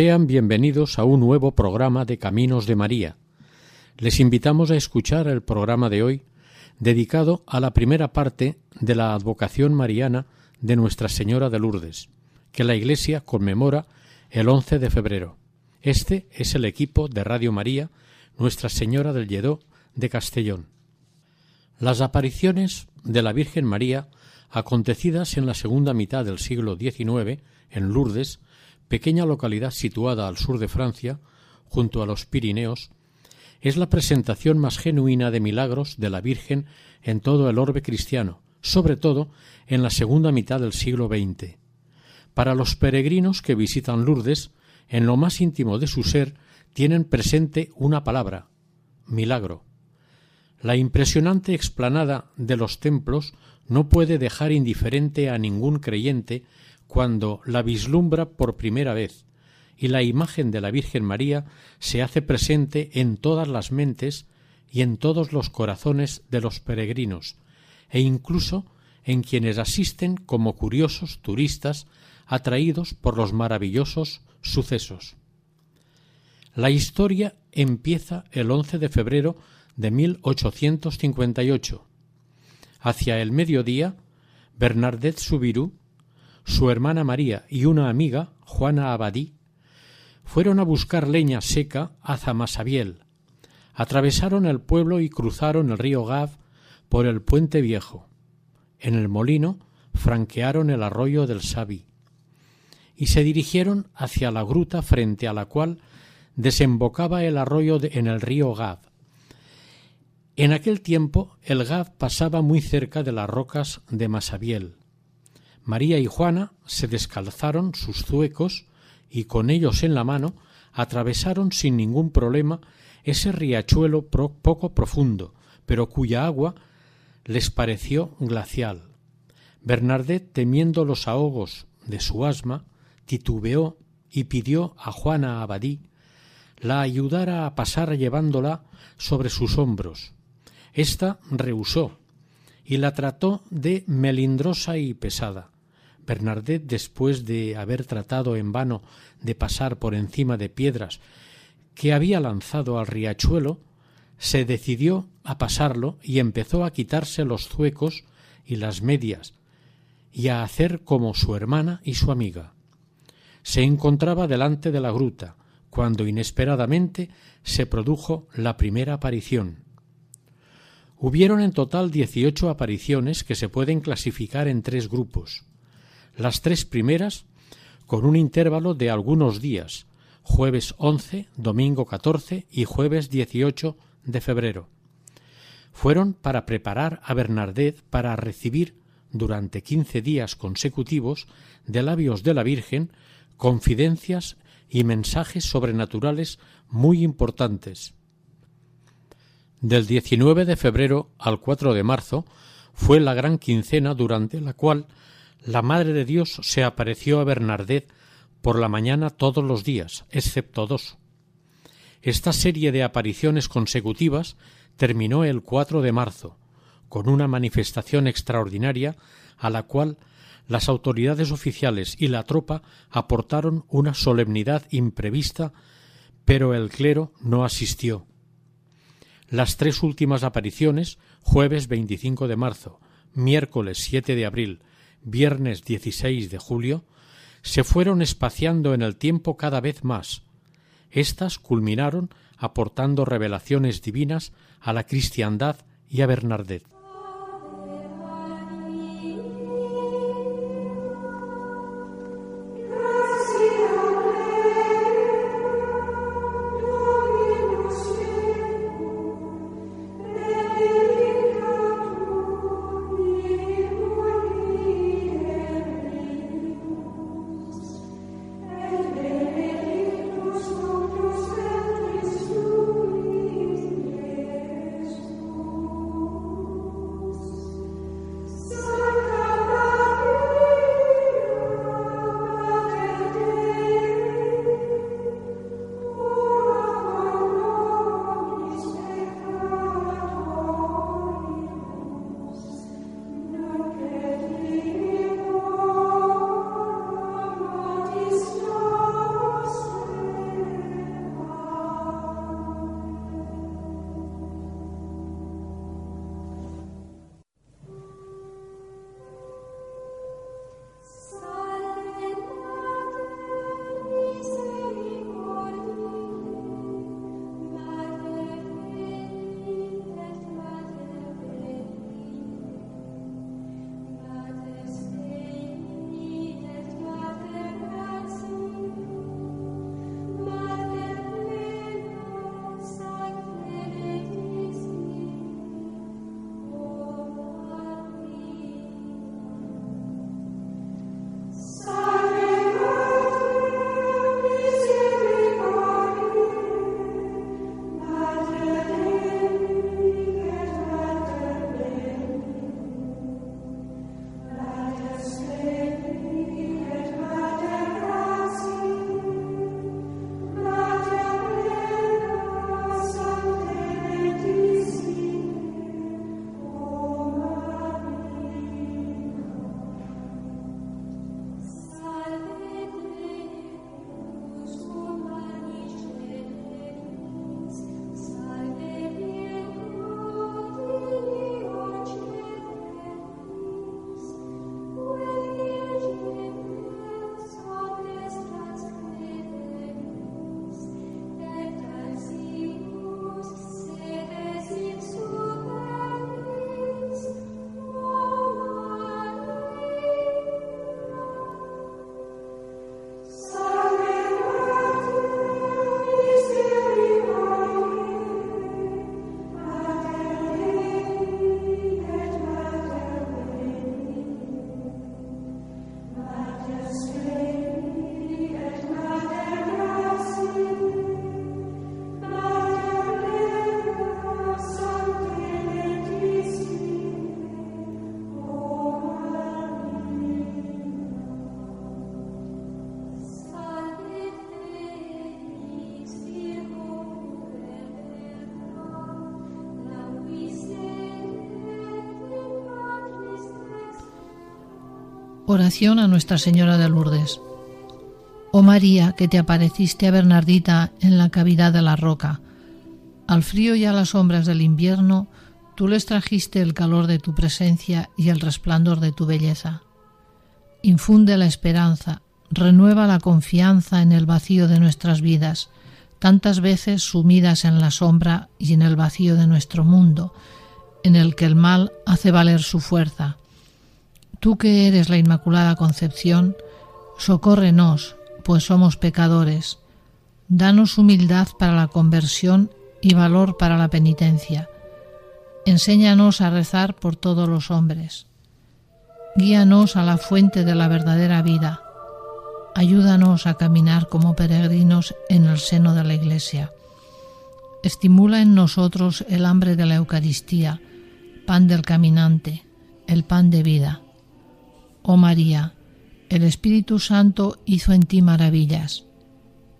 Sean bienvenidos a un nuevo programa de Caminos de María. Les invitamos a escuchar el programa de hoy dedicado a la primera parte de la advocación mariana de Nuestra Señora de Lourdes, que la Iglesia conmemora el 11 de febrero. Este es el equipo de Radio María Nuestra Señora del Lledó de Castellón. Las apariciones de la Virgen María, acontecidas en la segunda mitad del siglo XIX en Lourdes, pequeña localidad situada al sur de Francia, junto a los Pirineos, es la presentación más genuina de milagros de la Virgen en todo el orbe cristiano, sobre todo en la segunda mitad del siglo XX. Para los peregrinos que visitan Lourdes, en lo más íntimo de su ser tienen presente una palabra milagro. La impresionante explanada de los templos no puede dejar indiferente a ningún creyente cuando la vislumbra por primera vez, y la imagen de la Virgen María se hace presente en todas las mentes y en todos los corazones de los peregrinos, e incluso en quienes asisten como curiosos turistas atraídos por los maravillosos sucesos. La historia empieza el 11 de febrero de 1858. Hacia el mediodía, Bernadette Subirú, su hermana María y una amiga, Juana Abadí, fueron a buscar leña seca a Zamasabiel. Atravesaron el pueblo y cruzaron el río Gav por el puente viejo. En el molino franquearon el arroyo del Sabi y se dirigieron hacia la gruta frente a la cual desembocaba el arroyo de- en el río Gav. En aquel tiempo el Gav pasaba muy cerca de las rocas de Masabiel. María y Juana se descalzaron sus zuecos y con ellos en la mano atravesaron sin ningún problema ese riachuelo poco profundo, pero cuya agua les pareció glacial. Bernardet, temiendo los ahogos de su asma, titubeó y pidió a Juana Abadí la ayudara a pasar llevándola sobre sus hombros. Esta rehusó y la trató de melindrosa y pesada. Bernardet, después de haber tratado en vano de pasar por encima de piedras que había lanzado al riachuelo, se decidió a pasarlo y empezó a quitarse los zuecos y las medias y a hacer como su hermana y su amiga. Se encontraba delante de la gruta cuando inesperadamente se produjo la primera aparición. Hubieron en total dieciocho apariciones que se pueden clasificar en tres grupos. Las tres primeras con un intervalo de algunos días, jueves 11, domingo 14 y jueves 18 de febrero. Fueron para preparar a Bernardet para recibir durante quince días consecutivos de labios de la Virgen confidencias y mensajes sobrenaturales muy importantes. Del 19 de febrero al 4 de marzo fue la gran quincena durante la cual la Madre de Dios se apareció a Bernardet por la mañana todos los días, excepto dos. Esta serie de apariciones consecutivas terminó el 4 de marzo, con una manifestación extraordinaria a la cual las autoridades oficiales y la tropa aportaron una solemnidad imprevista, pero el clero no asistió. Las tres últimas apariciones, jueves 25 de marzo, miércoles 7 de abril, viernes 16 de julio, se fueron espaciando en el tiempo cada vez más. Estas culminaron aportando revelaciones divinas a la cristiandad y a Bernardet. Oración a Nuestra Señora de Lourdes. Oh María, que te apareciste a Bernardita en la cavidad de la roca, al frío y a las sombras del invierno, tú les trajiste el calor de tu presencia y el resplandor de tu belleza. Infunde la esperanza, renueva la confianza en el vacío de nuestras vidas, tantas veces sumidas en la sombra y en el vacío de nuestro mundo, en el que el mal hace valer su fuerza. Tú que eres la Inmaculada Concepción, socórrenos, pues somos pecadores. Danos humildad para la conversión y valor para la penitencia. Enséñanos a rezar por todos los hombres. Guíanos a la fuente de la verdadera vida. Ayúdanos a caminar como peregrinos en el seno de la Iglesia. Estimula en nosotros el hambre de la Eucaristía, pan del caminante, el pan de vida. Oh María, el Espíritu Santo hizo en ti maravillas.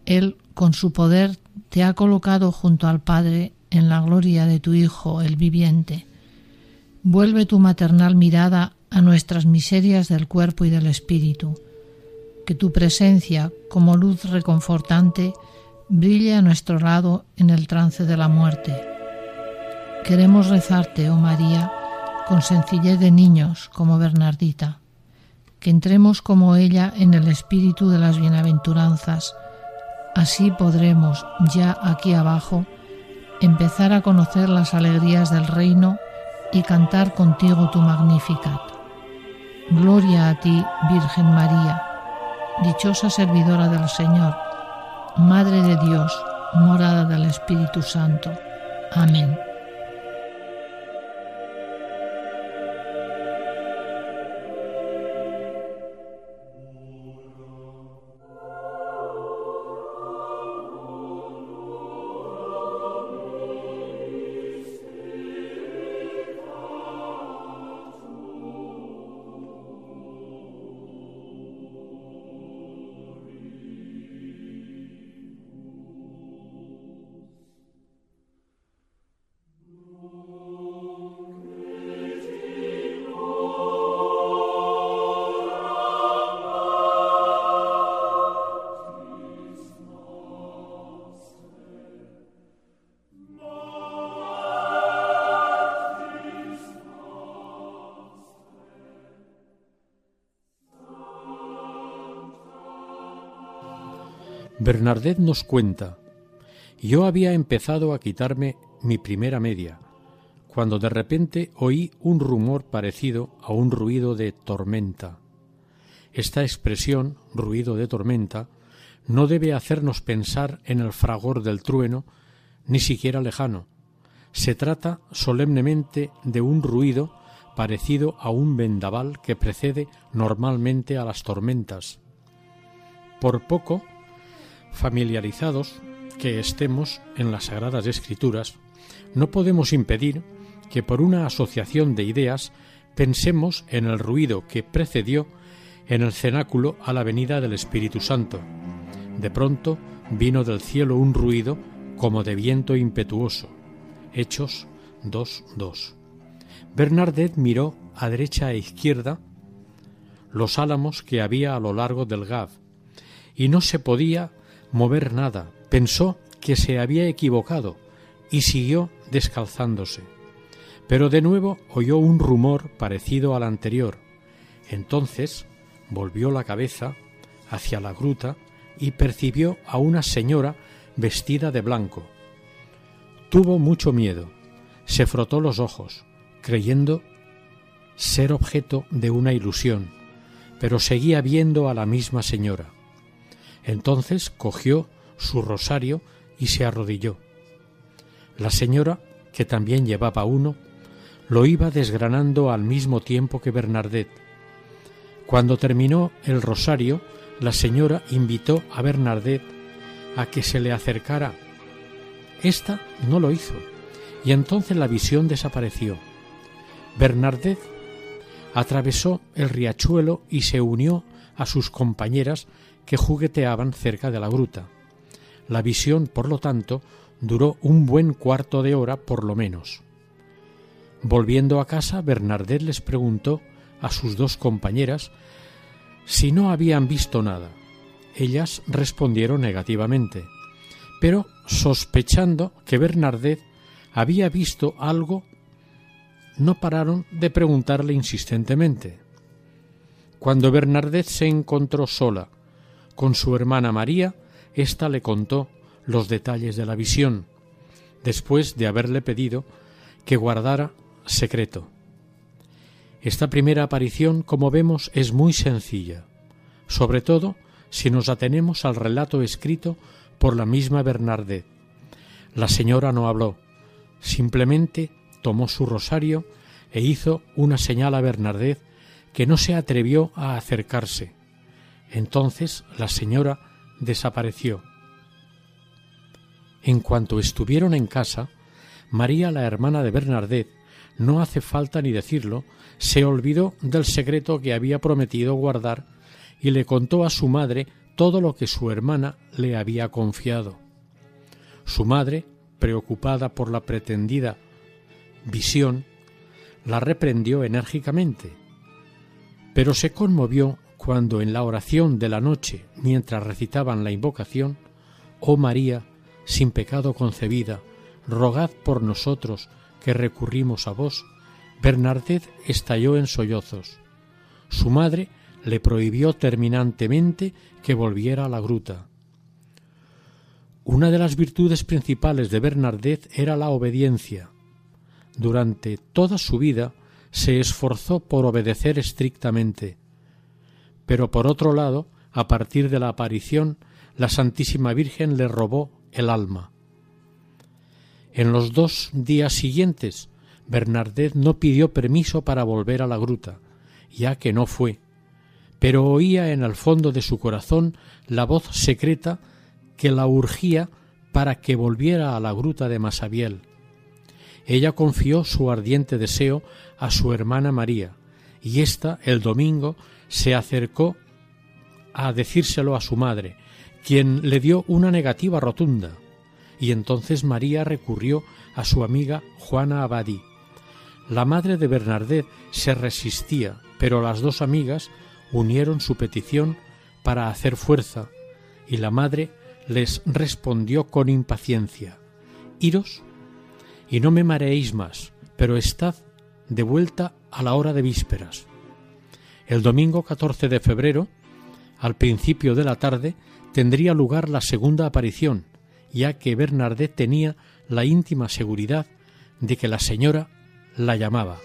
Él, con su poder, te ha colocado junto al Padre en la gloria de tu Hijo, el viviente. Vuelve tu maternal mirada a nuestras miserias del cuerpo y del espíritu. Que tu presencia, como luz reconfortante, brille a nuestro lado en el trance de la muerte. Queremos rezarte, oh María, con sencillez de niños, como Bernardita. Que entremos como ella en el espíritu de las bienaventuranzas, Así podremos, ya aquí abajo, empezar a conocer las alegrías del reino y cantar contigo tu Magnificat. Gloria a ti, Virgen María, dichosa servidora del Señor, Madre de Dios, morada del Espíritu Santo. Amén. Bernardet nos cuenta, yo había empezado a quitarme mi primera media, cuando de repente oí un rumor parecido a un ruido de tormenta. Esta expresión, ruido de tormenta, no debe hacernos pensar en el fragor del trueno, ni siquiera lejano. Se trata solemnemente de un ruido parecido a un vendaval que precede normalmente a las tormentas. Por poco familiarizados que estemos en las Sagradas Escrituras, no podemos impedir que por una asociación de ideas pensemos en el ruido que precedió en el cenáculo a la venida del Espíritu Santo. De pronto vino del cielo un ruido como de viento impetuoso. Hechos 2.2. Bernardet miró a derecha e izquierda los álamos que había a lo largo del Gav, y no se podía mover nada. Pensó que se había equivocado y siguió descalzándose. Pero de nuevo oyó un rumor parecido al anterior. Entonces volvió la cabeza hacia la gruta y percibió a una señora vestida de blanco. Tuvo mucho miedo, se frotó los ojos, creyendo ser objeto de una ilusión, pero seguía viendo a la misma señora. Entonces cogió su rosario y se arrodilló. La señora, que también llevaba uno, lo iba desgranando al mismo tiempo que Bernardet. Cuando terminó el rosario, la señora invitó a Bernardet a que se le acercara. Esta no lo hizo, y entonces la visión desapareció. Bernardet atravesó el riachuelo y se unió a sus compañeras que jugueteaban cerca de la gruta. La visión, por lo tanto, duró un buen cuarto de hora por lo menos. Volviendo a casa, Bernardet les preguntó a sus dos compañeras si no habían visto nada. Ellas respondieron negativamente, pero sospechando que Bernardet había visto algo, no pararon de preguntarle insistentemente. Cuando Bernardet se encontró sola con su hermana María, ésta le contó los detalles de la visión, después de haberle pedido que guardara secreto. Esta primera aparición, como vemos, es muy sencilla, sobre todo si nos atenemos al relato escrito por la misma Bernardet. La señora no habló, simplemente tomó su rosario e hizo una señal a Bernardet que no se atrevió a acercarse. Entonces la señora desapareció. En cuanto estuvieron en casa, María, la hermana de Bernardet, no hace falta ni decirlo, se olvidó del secreto que había prometido guardar y le contó a su madre todo lo que su hermana le había confiado. Su madre, preocupada por la pretendida visión, la reprendió enérgicamente, pero se conmovió cuando en la oración de la noche, mientras recitaban la invocación, Oh María, sin pecado concebida, rogad por nosotros que recurrimos a vos, Bernardet estalló en sollozos. Su madre le prohibió terminantemente que volviera a la gruta. Una de las virtudes principales de Bernardet era la obediencia. Durante toda su vida se esforzó por obedecer estrictamente. Pero por otro lado, a partir de la aparición, la Santísima Virgen le robó el alma. En los dos días siguientes, Bernardet no pidió permiso para volver a la gruta, ya que no fue, pero oía en el fondo de su corazón la voz secreta que la urgía para que volviera a la gruta de Masabiel. Ella confió su ardiente deseo a su hermana María, y ésta el domingo se acercó a decírselo a su madre, quien le dio una negativa rotunda y entonces María recurrió a su amiga Juana Abadí. La madre de Bernardet se resistía, pero las dos amigas unieron su petición para hacer fuerza, y la madre les respondió con impaciencia Iros y no me mareéis más, pero estad de vuelta a la hora de vísperas. El domingo 14 de febrero, al principio de la tarde, tendría lugar la segunda aparición, ya que Bernardet tenía la íntima seguridad de que la señora la llamaba.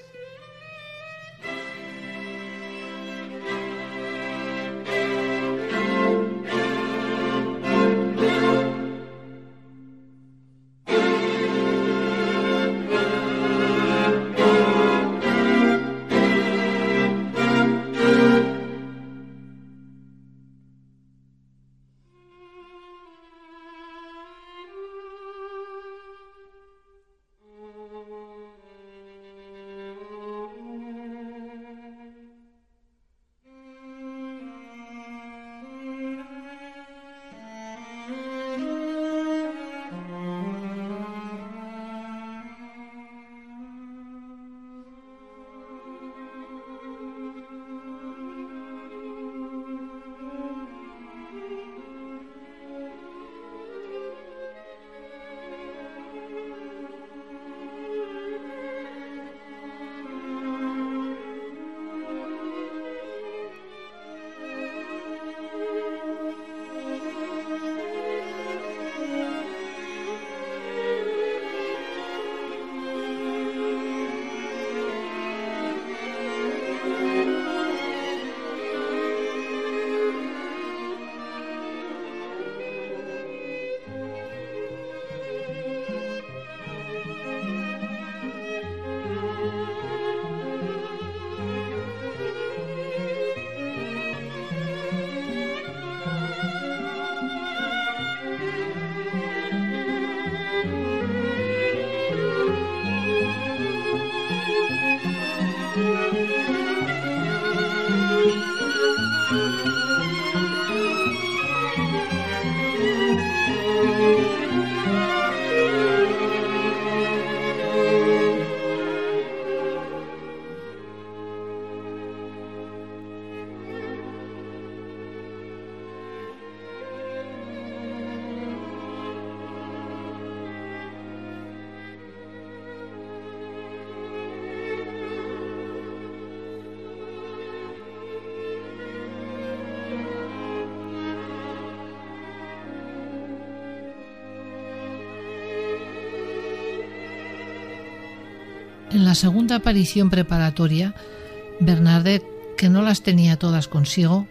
Segunda aparición preparatoria, Bernadette, que no las tenía todas consigo,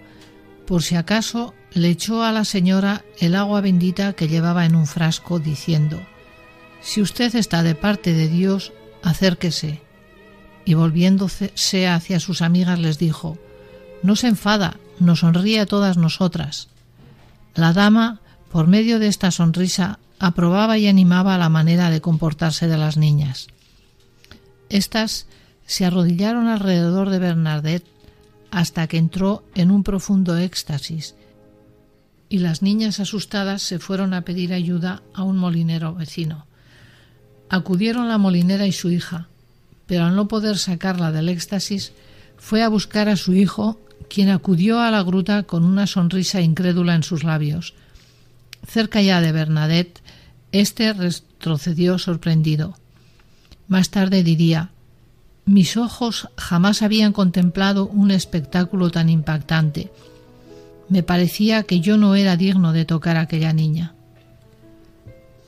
por si acaso le echó a la señora el agua bendita que llevaba en un frasco, diciendo Si usted está de parte de Dios, acérquese. Y volviéndose hacia sus amigas les dijo No se enfada, nos sonríe a todas nosotras. La dama, por medio de esta sonrisa, aprobaba y animaba la manera de comportarse de las niñas. Estas se arrodillaron alrededor de Bernadette hasta que entró en un profundo éxtasis y las niñas asustadas se fueron a pedir ayuda a un molinero vecino. Acudieron la molinera y su hija, pero al no poder sacarla del éxtasis, fue a buscar a su hijo, quien acudió a la gruta con una sonrisa incrédula en sus labios. Cerca ya de Bernadette, éste retrocedió sorprendido. Más tarde diría Mis ojos jamás habían contemplado un espectáculo tan impactante. Me parecía que yo no era digno de tocar a aquella niña.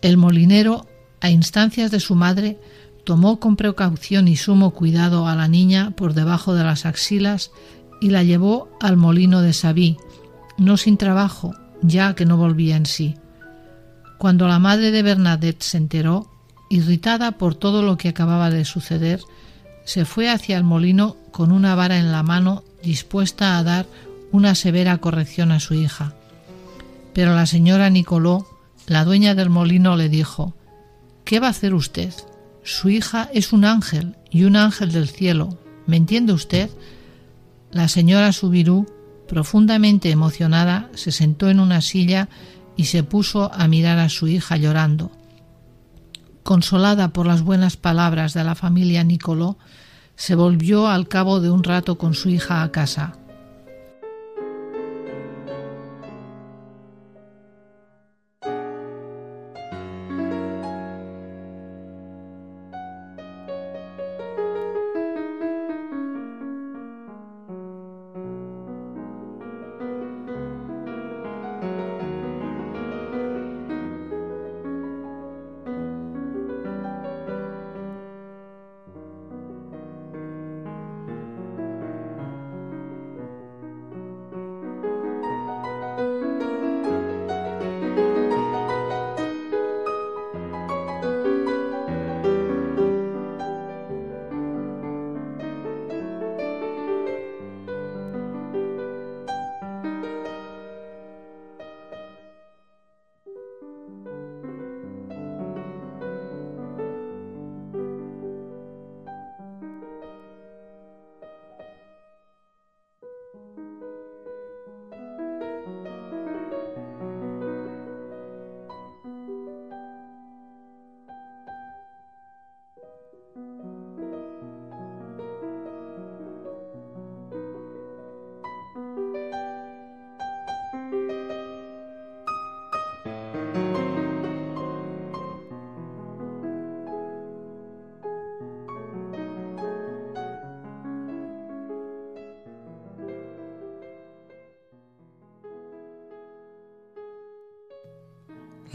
El molinero, a instancias de su madre, tomó con precaución y sumo cuidado a la niña por debajo de las axilas y la llevó al molino de Sabí, no sin trabajo, ya que no volvía en sí. Cuando la madre de Bernadette se enteró, irritada por todo lo que acababa de suceder, se fue hacia el molino con una vara en la mano dispuesta a dar una severa corrección a su hija. Pero la señora Nicoló, la dueña del molino, le dijo ¿Qué va a hacer usted? Su hija es un ángel y un ángel del cielo. ¿Me entiende usted? La señora Subirú, profundamente emocionada, se sentó en una silla y se puso a mirar a su hija llorando. Consolada por las buenas palabras de la familia Nicoló, se volvió al cabo de un rato con su hija a casa.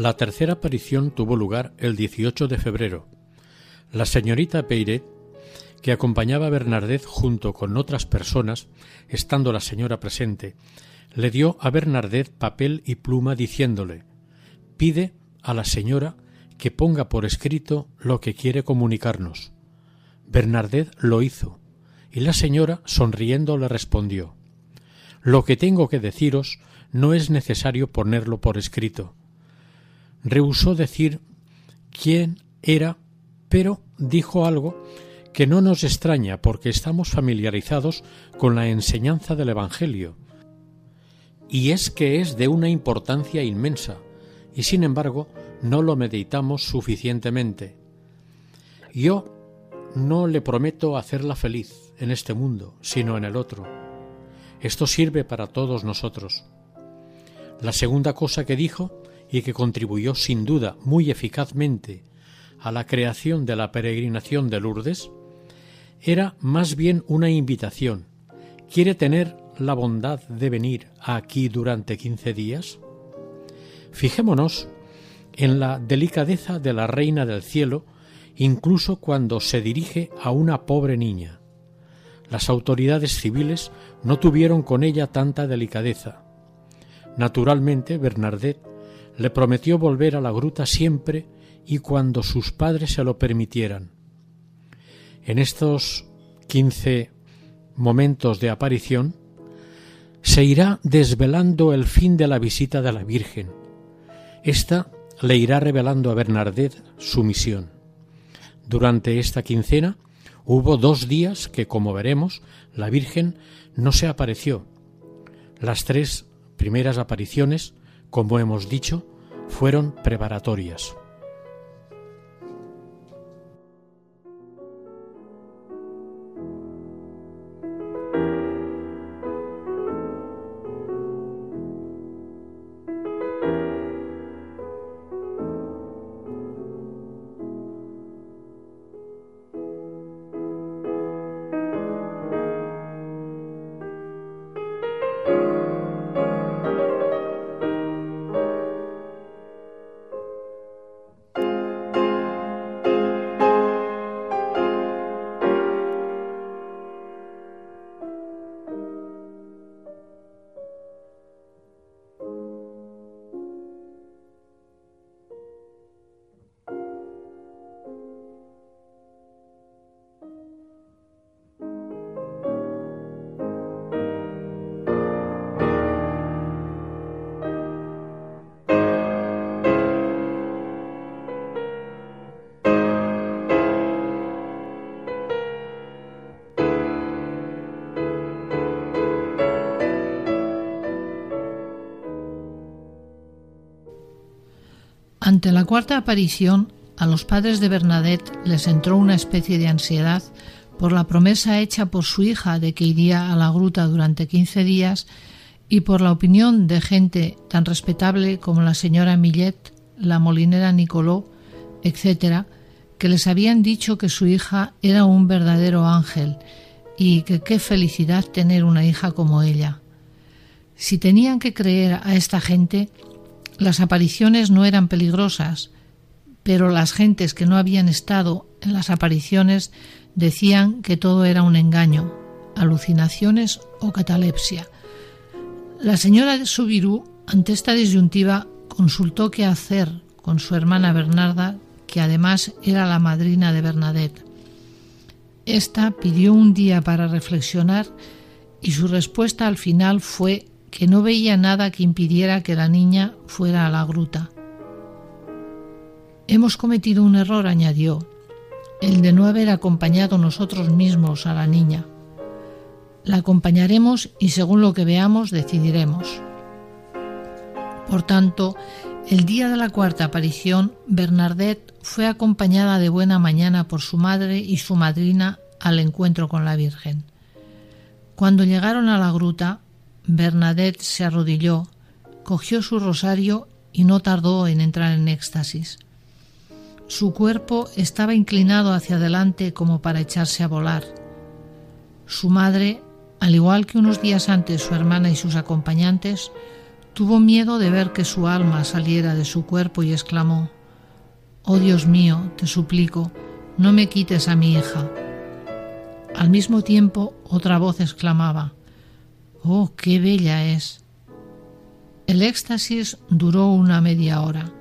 La tercera aparición tuvo lugar el 18 de febrero. La señorita Peiret, que acompañaba a Bernadette junto con otras personas, estando la señora presente, le dio a Bernadette papel y pluma diciéndole Pide a la señora que ponga por escrito lo que quiere comunicarnos. Bernadette lo hizo, y la señora, sonriendo, le respondió Lo que tengo que deciros no es necesario ponerlo por escrito rehusó decir quién era, pero dijo algo que no nos extraña porque estamos familiarizados con la enseñanza del Evangelio, y es que es de una importancia inmensa, y sin embargo no lo meditamos suficientemente. Yo no le prometo hacerla feliz en este mundo, sino en el otro. Esto sirve para todos nosotros. La segunda cosa que dijo y que contribuyó sin duda muy eficazmente a la creación de la peregrinación de Lourdes, era más bien una invitación. ¿Quiere tener la bondad de venir aquí durante quince días? Fijémonos en la delicadeza de la Reina del Cielo incluso cuando se dirige a una pobre niña. Las autoridades civiles no tuvieron con ella tanta delicadeza. Naturalmente, Bernadette le prometió volver a la gruta siempre y cuando sus padres se lo permitieran. En estos quince momentos de aparición, se irá desvelando el fin de la visita de la Virgen. Esta le irá revelando a Bernadette su misión. Durante esta quincena hubo dos días que, como veremos, la Virgen no se apareció. Las tres primeras apariciones, como hemos dicho, fueron preparatorias. Ante la cuarta aparición, a los padres de Bernadette les entró una especie de ansiedad por la promesa hecha por su hija de que iría a la gruta durante quince días y por la opinión de gente tan respetable como la señora Millet, la molinera Nicoló, etc., que les habían dicho que su hija era un verdadero ángel y que qué felicidad tener una hija como ella. Si tenían que creer a esta gente, las apariciones no eran peligrosas, pero las gentes que no habían estado en las apariciones decían que todo era un engaño, alucinaciones o catalepsia. La señora de Subirú, ante esta disyuntiva, consultó qué hacer con su hermana Bernarda, que además era la madrina de Bernadette. Esta pidió un día para reflexionar y su respuesta al final fue que no veía nada que impidiera que la niña fuera a la gruta. Hemos cometido un error, añadió, el de no haber acompañado nosotros mismos a la niña. La acompañaremos y según lo que veamos decidiremos. Por tanto, el día de la cuarta aparición, Bernadette fue acompañada de buena mañana por su madre y su madrina al encuentro con la Virgen. Cuando llegaron a la gruta, Bernadette se arrodilló, cogió su rosario y no tardó en entrar en éxtasis. Su cuerpo estaba inclinado hacia adelante como para echarse a volar. Su madre, al igual que unos días antes su hermana y sus acompañantes, tuvo miedo de ver que su alma saliera de su cuerpo y exclamó Oh Dios mío, te suplico, no me quites a mi hija. Al mismo tiempo otra voz exclamaba Oh, qué bella es. El éxtasis duró una media hora.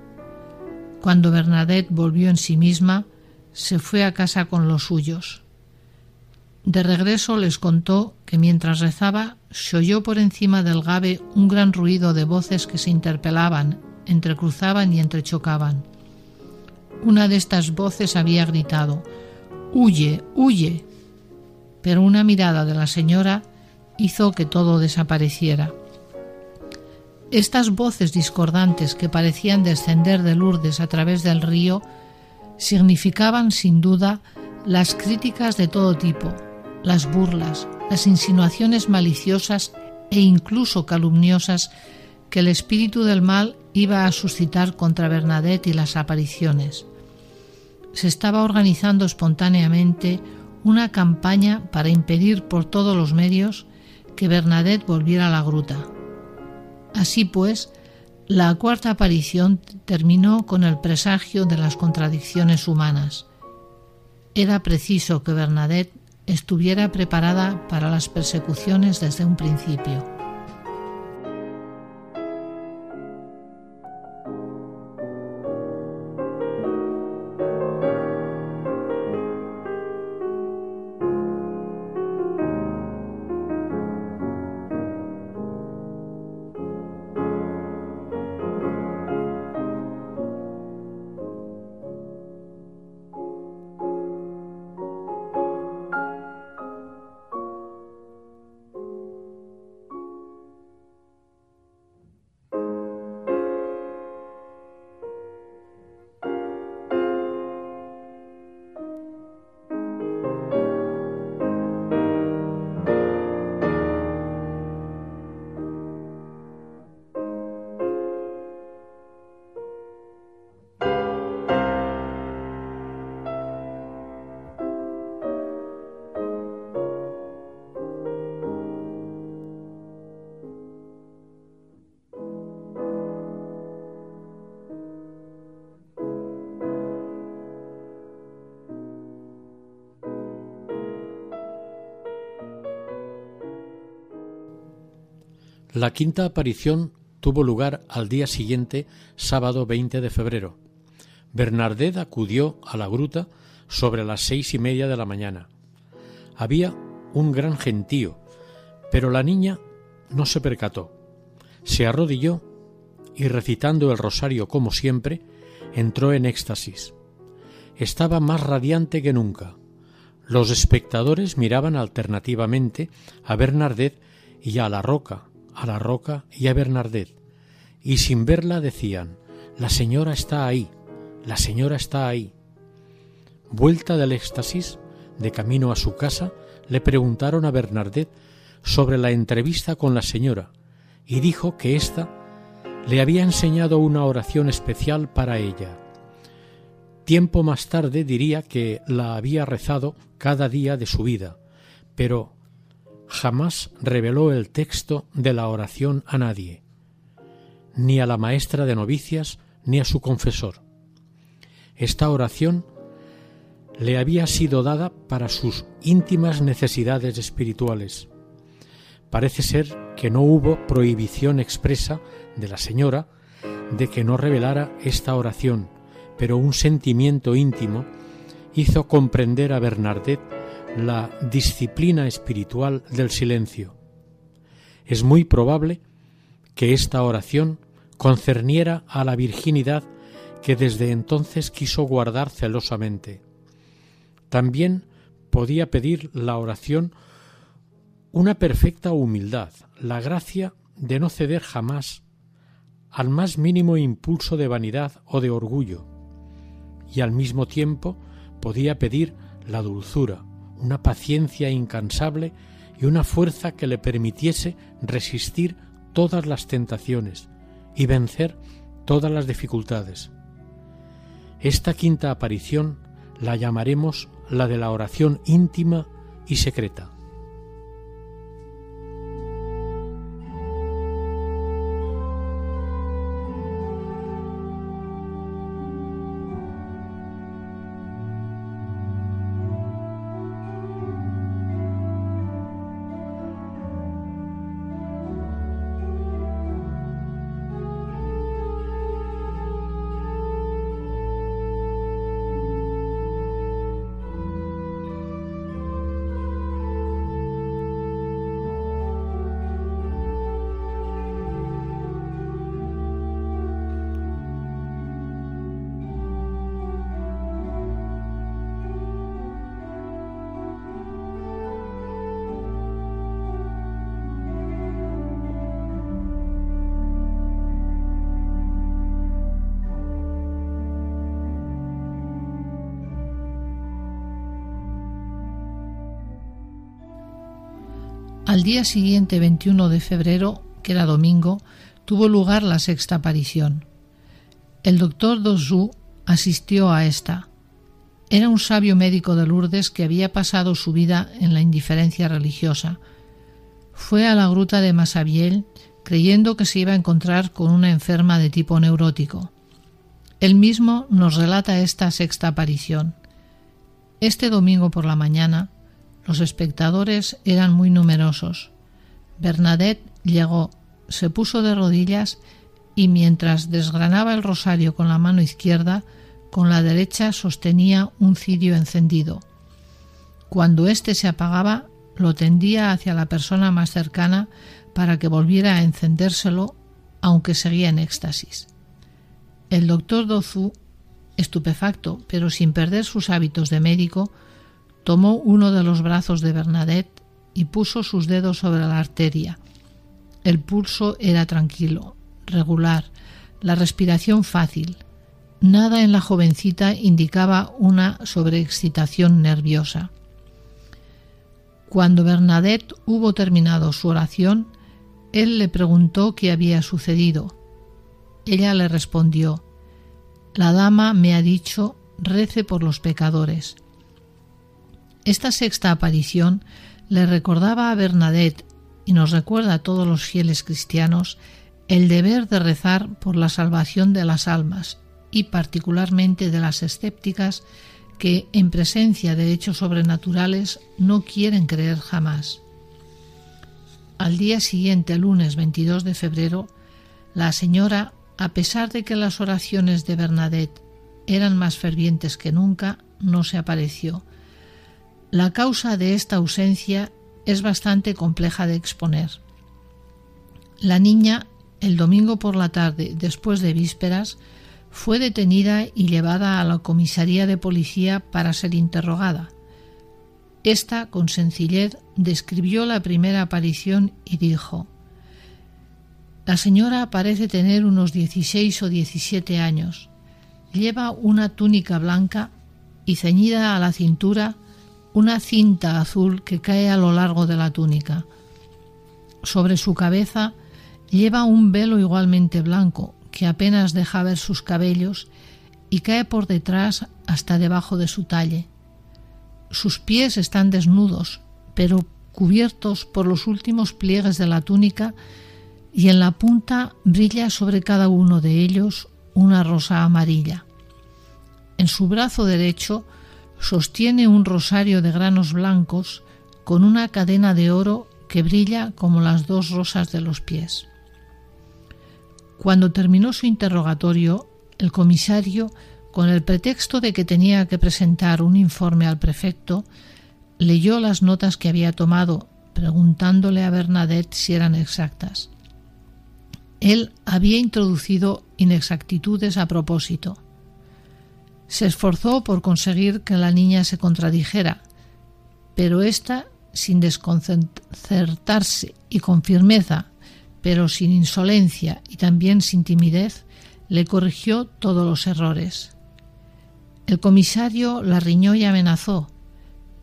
Cuando Bernadette volvió en sí misma, se fue a casa con los suyos. De regreso les contó que mientras rezaba se oyó por encima del gabe un gran ruido de voces que se interpelaban, entrecruzaban y entrechocaban. Una de estas voces había gritado Huye, huye. Pero una mirada de la señora hizo que todo desapareciera. Estas voces discordantes que parecían descender de Lourdes a través del río significaban sin duda las críticas de todo tipo, las burlas, las insinuaciones maliciosas e incluso calumniosas que el espíritu del mal iba a suscitar contra Bernadette y las apariciones. Se estaba organizando espontáneamente una campaña para impedir por todos los medios que Bernadette volviera a la gruta. Así pues, la cuarta aparición terminó con el presagio de las contradicciones humanas, Era preciso que Bernadette estuviera preparada para las persecuciones desde un principio. La quinta aparición tuvo lugar al día siguiente, sábado 20 de febrero. Bernardet acudió a la gruta sobre las seis y media de la mañana. Había un gran gentío, pero la niña no se percató. Se arrodilló y recitando el rosario como siempre, entró en éxtasis. Estaba más radiante que nunca. Los espectadores miraban alternativamente a Bernardet y a la roca, a la roca y a Bernardet, y sin verla decían La señora está ahí, la señora está ahí. Vuelta del éxtasis, de camino a su casa, le preguntaron a Bernardet sobre la entrevista con la señora, y dijo que ésta le había enseñado una oración especial para ella. Tiempo más tarde diría que la había rezado cada día de su vida, pero jamás reveló el texto de la oración a nadie, ni a la maestra de novicias ni a su confesor. Esta oración le había sido dada para sus íntimas necesidades espirituales. Parece ser que no hubo prohibición expresa de la señora de que no revelara esta oración, pero un sentimiento íntimo hizo comprender a Bernardet la disciplina espiritual del silencio. Es muy probable que esta oración concerniera a la virginidad que desde entonces quiso guardar celosamente. También podía pedir la oración una perfecta humildad, la gracia de no ceder jamás al más mínimo impulso de vanidad o de orgullo, y al mismo tiempo podía pedir la dulzura, una paciencia incansable y una fuerza que le permitiese resistir todas las tentaciones y vencer todas las dificultades. Esta quinta aparición la llamaremos la de la oración íntima y secreta. Al día siguiente, 21 de febrero, que era domingo, tuvo lugar la sexta aparición. El doctor Dosu asistió a esta. Era un sabio médico de Lourdes que había pasado su vida en la indiferencia religiosa. Fue a la gruta de Masabiel creyendo que se iba a encontrar con una enferma de tipo neurótico. Él mismo nos relata esta sexta aparición. Este domingo por la mañana los espectadores eran muy numerosos. Bernadette llegó, se puso de rodillas y mientras desgranaba el rosario con la mano izquierda, con la derecha sostenía un cirio encendido. Cuando éste se apagaba, lo tendía hacia la persona más cercana para que volviera a encendérselo, aunque seguía en éxtasis. El doctor Dozu, estupefacto, pero sin perder sus hábitos de médico, tomó uno de los brazos de Bernadette y puso sus dedos sobre la arteria. El pulso era tranquilo, regular, la respiración fácil. Nada en la jovencita indicaba una sobreexcitación nerviosa. Cuando Bernadette hubo terminado su oración, él le preguntó qué había sucedido. Ella le respondió, La dama me ha dicho, rece por los pecadores. Esta sexta aparición le recordaba a Bernadette y nos recuerda a todos los fieles cristianos el deber de rezar por la salvación de las almas y particularmente de las escépticas que en presencia de hechos sobrenaturales no quieren creer jamás. Al día siguiente, lunes 22 de febrero, la señora, a pesar de que las oraciones de Bernadette eran más fervientes que nunca, no se apareció. La causa de esta ausencia es bastante compleja de exponer. La niña, el domingo por la tarde, después de vísperas, fue detenida y llevada a la comisaría de policía para ser interrogada. Esta, con sencillez, describió la primera aparición y dijo La señora parece tener unos 16 o 17 años. Lleva una túnica blanca y ceñida a la cintura una cinta azul que cae a lo largo de la túnica. Sobre su cabeza lleva un velo igualmente blanco que apenas deja ver sus cabellos y cae por detrás hasta debajo de su talle. Sus pies están desnudos, pero cubiertos por los últimos pliegues de la túnica y en la punta brilla sobre cada uno de ellos una rosa amarilla. En su brazo derecho sostiene un rosario de granos blancos con una cadena de oro que brilla como las dos rosas de los pies. Cuando terminó su interrogatorio, el comisario, con el pretexto de que tenía que presentar un informe al prefecto, leyó las notas que había tomado, preguntándole a Bernadette si eran exactas. Él había introducido inexactitudes a propósito. Se esforzó por conseguir que la niña se contradijera, pero ésta, sin desconcertarse y con firmeza, pero sin insolencia y también sin timidez, le corrigió todos los errores. El comisario la riñó y amenazó,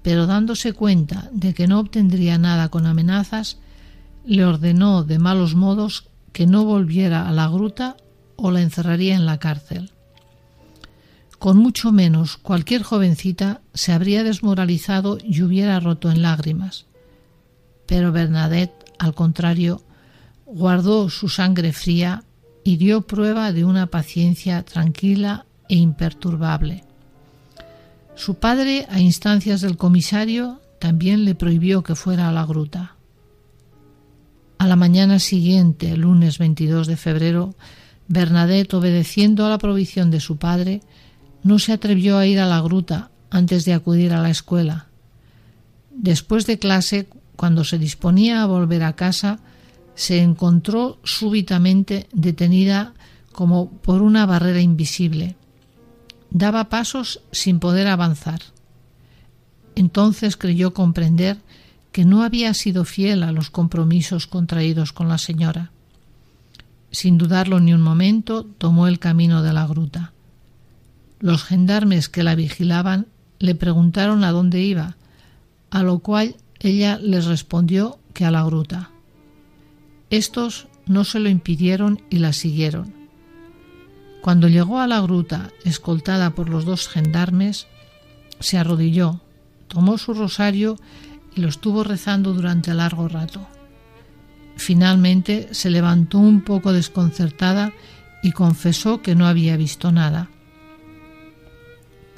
pero dándose cuenta de que no obtendría nada con amenazas, le ordenó de malos modos que no volviera a la gruta o la encerraría en la cárcel. Con mucho menos cualquier jovencita se habría desmoralizado y hubiera roto en lágrimas. Pero Bernadette, al contrario, guardó su sangre fría y dio prueba de una paciencia tranquila e imperturbable. Su padre, a instancias del comisario, también le prohibió que fuera a la gruta. A la mañana siguiente, lunes 22 de febrero, Bernadette, obedeciendo a la provisión de su padre, no se atrevió a ir a la gruta antes de acudir a la escuela. Después de clase, cuando se disponía a volver a casa, se encontró súbitamente detenida como por una barrera invisible. Daba pasos sin poder avanzar. Entonces creyó comprender que no había sido fiel a los compromisos contraídos con la señora. Sin dudarlo ni un momento, tomó el camino de la gruta. Los gendarmes que la vigilaban le preguntaron a dónde iba, a lo cual ella les respondió que a la gruta. Estos no se lo impidieron y la siguieron. Cuando llegó a la gruta, escoltada por los dos gendarmes, se arrodilló, tomó su rosario y lo estuvo rezando durante largo rato. Finalmente se levantó un poco desconcertada y confesó que no había visto nada.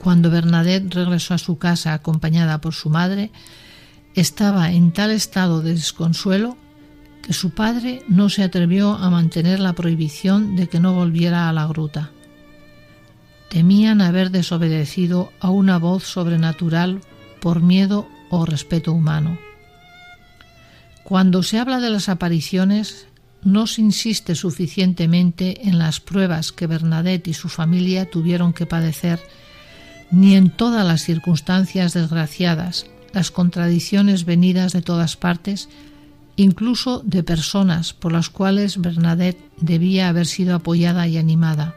Cuando Bernadette regresó a su casa acompañada por su madre, estaba en tal estado de desconsuelo que su padre no se atrevió a mantener la prohibición de que no volviera a la gruta. Temían haber desobedecido a una voz sobrenatural por miedo o respeto humano. Cuando se habla de las apariciones, no se insiste suficientemente en las pruebas que Bernadette y su familia tuvieron que padecer, ni en todas las circunstancias desgraciadas, las contradicciones venidas de todas partes, incluso de personas por las cuales Bernadette debía haber sido apoyada y animada.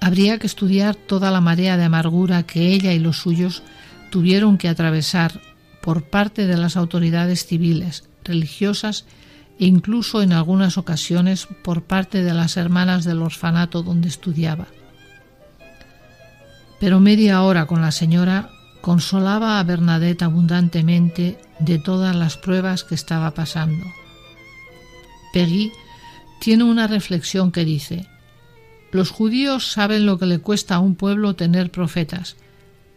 Habría que estudiar toda la marea de amargura que ella y los suyos tuvieron que atravesar por parte de las autoridades civiles, religiosas e incluso en algunas ocasiones por parte de las hermanas del orfanato donde estudiaba. Pero media hora con la señora consolaba a Bernadette abundantemente de todas las pruebas que estaba pasando. Peggy tiene una reflexión que dice, los judíos saben lo que le cuesta a un pueblo tener profetas,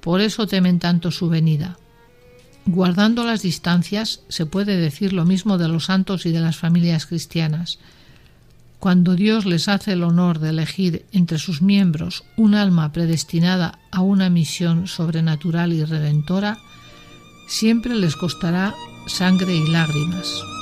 por eso temen tanto su venida. Guardando las distancias, se puede decir lo mismo de los santos y de las familias cristianas. Cuando Dios les hace el honor de elegir entre sus miembros un alma predestinada a una misión sobrenatural y redentora, siempre les costará sangre y lágrimas.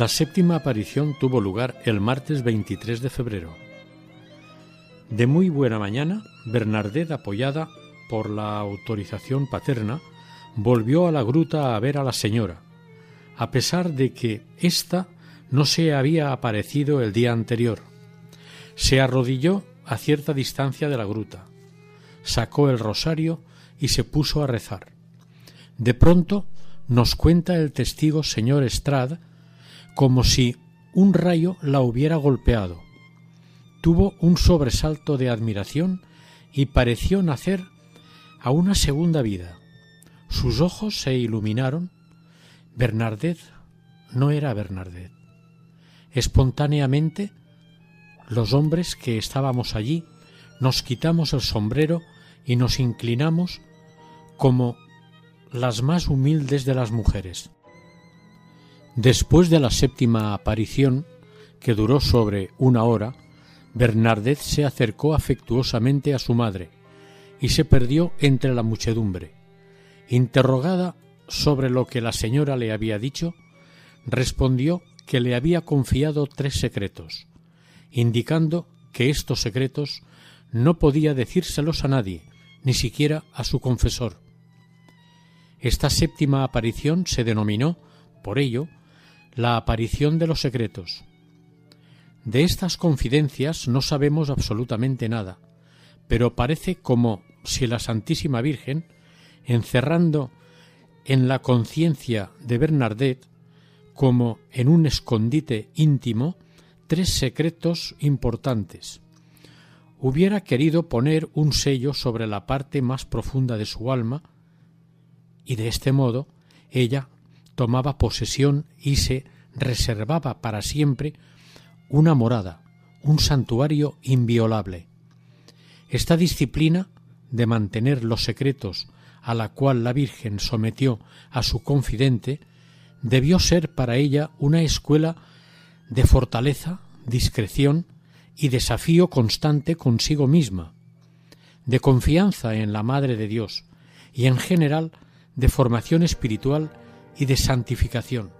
La séptima aparición tuvo lugar el martes 23 de febrero. De muy buena mañana, Bernadette, apoyada por la autorización paterna, volvió a la gruta a ver a la señora, a pesar de que ésta no se había aparecido el día anterior. Se arrodilló a cierta distancia de la gruta, sacó el rosario y se puso a rezar. De pronto nos cuenta el testigo señor Estrad como si un rayo la hubiera golpeado. Tuvo un sobresalto de admiración y pareció nacer a una segunda vida. Sus ojos se iluminaron. Bernardet no era Bernardet. Espontáneamente, los hombres que estábamos allí nos quitamos el sombrero y nos inclinamos como las más humildes de las mujeres. Después de la séptima aparición, que duró sobre una hora, Bernardet se acercó afectuosamente a su madre y se perdió entre la muchedumbre. Interrogada sobre lo que la señora le había dicho, respondió que le había confiado tres secretos, indicando que estos secretos no podía decírselos a nadie, ni siquiera a su confesor. Esta séptima aparición se denominó, por ello, la aparición de los secretos. De estas confidencias no sabemos absolutamente nada, pero parece como si la Santísima Virgen, encerrando en la conciencia de Bernardet, como en un escondite íntimo, tres secretos importantes. Hubiera querido poner un sello sobre la parte más profunda de su alma, y de este modo ella tomaba posesión y se reservaba para siempre una morada, un santuario inviolable. Esta disciplina de mantener los secretos a la cual la Virgen sometió a su confidente debió ser para ella una escuela de fortaleza, discreción y desafío constante consigo misma, de confianza en la Madre de Dios y en general de formación espiritual y de santificación.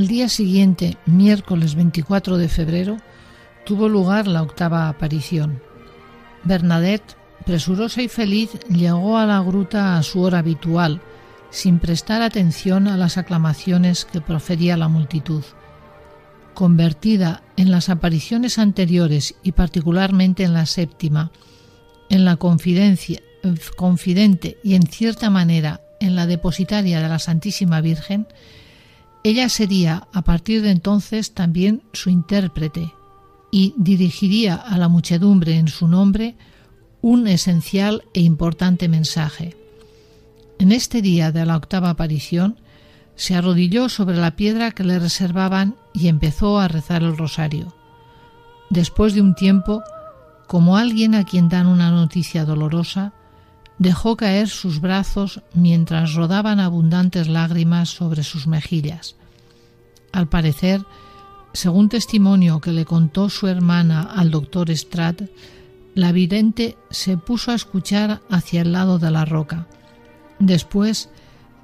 Al día siguiente, miércoles 24 de febrero, tuvo lugar la octava aparición. Bernadette, presurosa y feliz, llegó a la gruta a su hora habitual, sin prestar atención a las aclamaciones que profería la multitud. Convertida en las apariciones anteriores y particularmente en la séptima, en la confidencia, confidente y en cierta manera en la depositaria de la Santísima Virgen, ella sería a partir de entonces también su intérprete y dirigiría a la muchedumbre en su nombre un esencial e importante mensaje. En este día de la octava aparición, se arrodilló sobre la piedra que le reservaban y empezó a rezar el rosario. Después de un tiempo, como alguien a quien dan una noticia dolorosa, dejó caer sus brazos mientras rodaban abundantes lágrimas sobre sus mejillas. Al parecer, según testimonio que le contó su hermana al doctor Stratt, la vidente se puso a escuchar hacia el lado de la roca. Después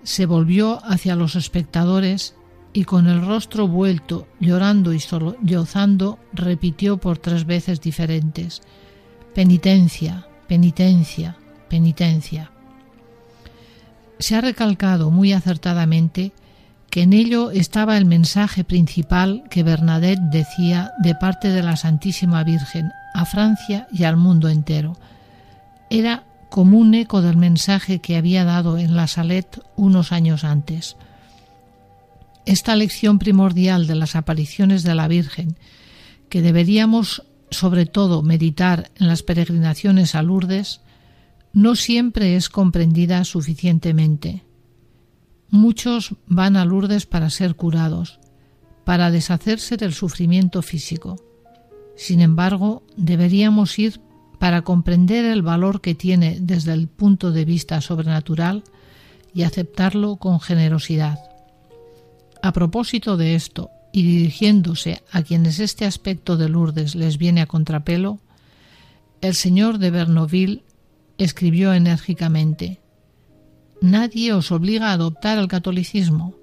se volvió hacia los espectadores y con el rostro vuelto, llorando y sollozando, repitió por tres veces diferentes Penitencia, penitencia, penitencia. Se ha recalcado muy acertadamente que en ello estaba el mensaje principal que Bernadette decía de parte de la Santísima Virgen a Francia y al mundo entero. Era como un eco del mensaje que había dado en la Salette unos años antes. Esta lección primordial de las apariciones de la Virgen, que deberíamos sobre todo meditar en las peregrinaciones a Lourdes, no siempre es comprendida suficientemente. Muchos van a Lourdes para ser curados, para deshacerse del sufrimiento físico. Sin embargo, deberíamos ir para comprender el valor que tiene desde el punto de vista sobrenatural y aceptarlo con generosidad. A propósito de esto, y dirigiéndose a quienes este aspecto de Lourdes les viene a contrapelo, el señor de Bernoville escribió enérgicamente Nadie os obliga a adoptar el catolicismo,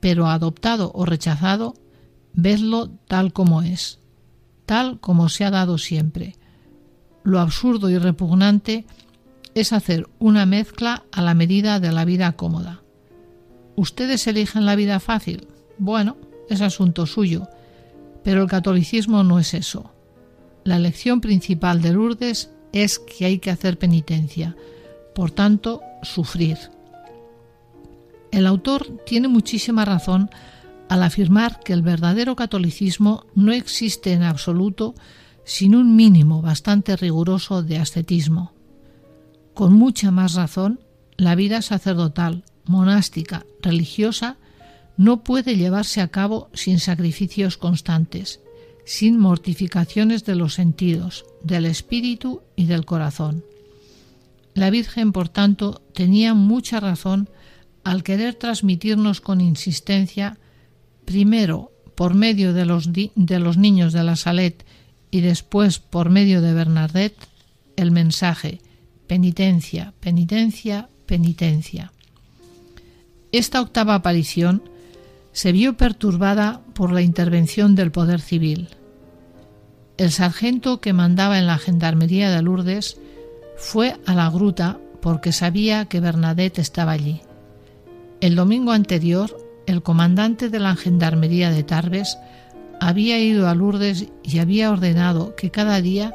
pero adoptado o rechazado, vedlo tal como es, tal como se ha dado siempre. Lo absurdo y repugnante es hacer una mezcla a la medida de la vida cómoda. ¿Ustedes eligen la vida fácil? Bueno, es asunto suyo, pero el catolicismo no es eso. La lección principal de Lourdes es que hay que hacer penitencia, por tanto, sufrir. El autor tiene muchísima razón al afirmar que el verdadero catolicismo no existe en absoluto sin un mínimo bastante riguroso de ascetismo. Con mucha más razón, la vida sacerdotal, monástica, religiosa, no puede llevarse a cabo sin sacrificios constantes, sin mortificaciones de los sentidos, del espíritu y del corazón. La Virgen, por tanto, tenía mucha razón al querer transmitirnos con insistencia, primero por medio de los, niños de la Salet y después por medio de Bernadette, el mensaje penitencia, penitencia, penitencia. Esta octava aparición se vio perturbada por la intervención del poder civil. El sargento que mandaba en la gendarmería de Lourdes fue a la gruta porque sabía que Bernadette estaba allí. El domingo anterior, el comandante de la gendarmería de Tarbes había ido a Lourdes y había ordenado que cada día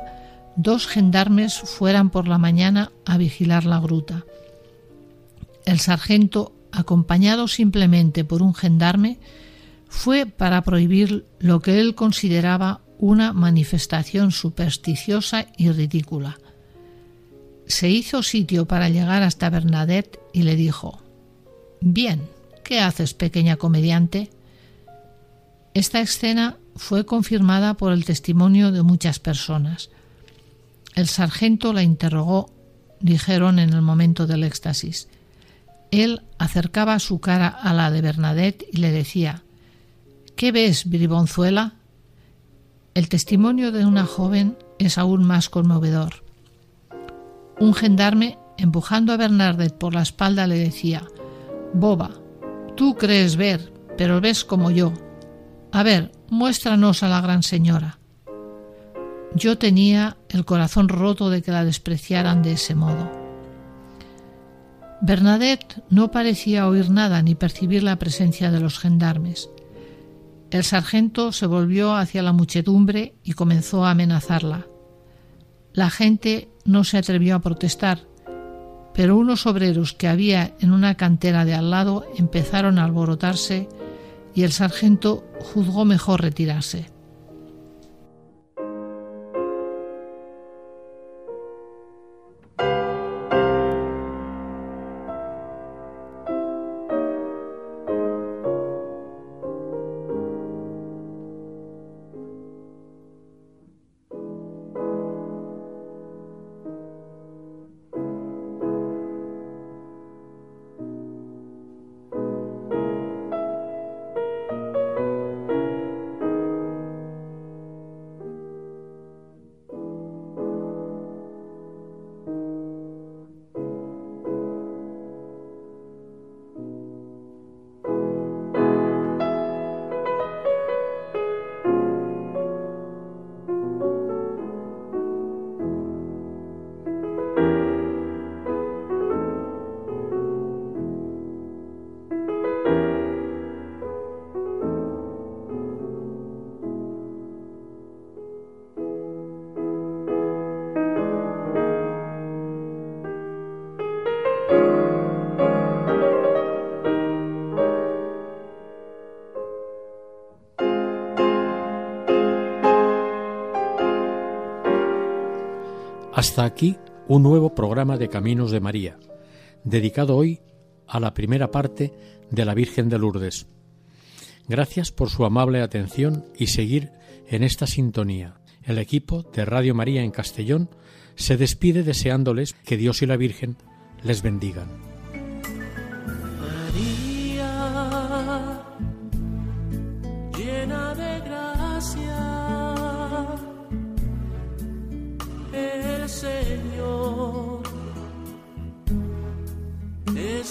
dos gendarmes fueran por la mañana a vigilar la gruta. El sargento, acompañado simplemente por un gendarme, fue para prohibir lo que él consideraba una manifestación supersticiosa y ridícula se hizo sitio para llegar hasta Bernadette y le dijo Bien, ¿qué haces, pequeña comediante? Esta escena fue confirmada por el testimonio de muchas personas. El sargento la interrogó, dijeron en el momento del éxtasis. Él acercaba su cara a la de Bernadette y le decía ¿Qué ves, bribonzuela? El testimonio de una joven es aún más conmovedor. Un gendarme, empujando a Bernardet por la espalda, le decía Boba, tú crees ver, pero ves como yo. A ver, muéstranos a la gran señora. Yo tenía el corazón roto de que la despreciaran de ese modo. Bernadette no parecía oír nada ni percibir la presencia de los gendarmes. El sargento se volvió hacia la muchedumbre y comenzó a amenazarla. La gente no se atrevió a protestar, pero unos obreros que había en una cantera de al lado empezaron a alborotarse y el sargento juzgó mejor retirarse. Hasta aquí un nuevo programa de Caminos de María, dedicado hoy a la primera parte de la Virgen de Lourdes. Gracias por su amable atención y seguir en esta sintonía. El equipo de Radio María en Castellón se despide deseándoles que Dios y la Virgen les bendigan.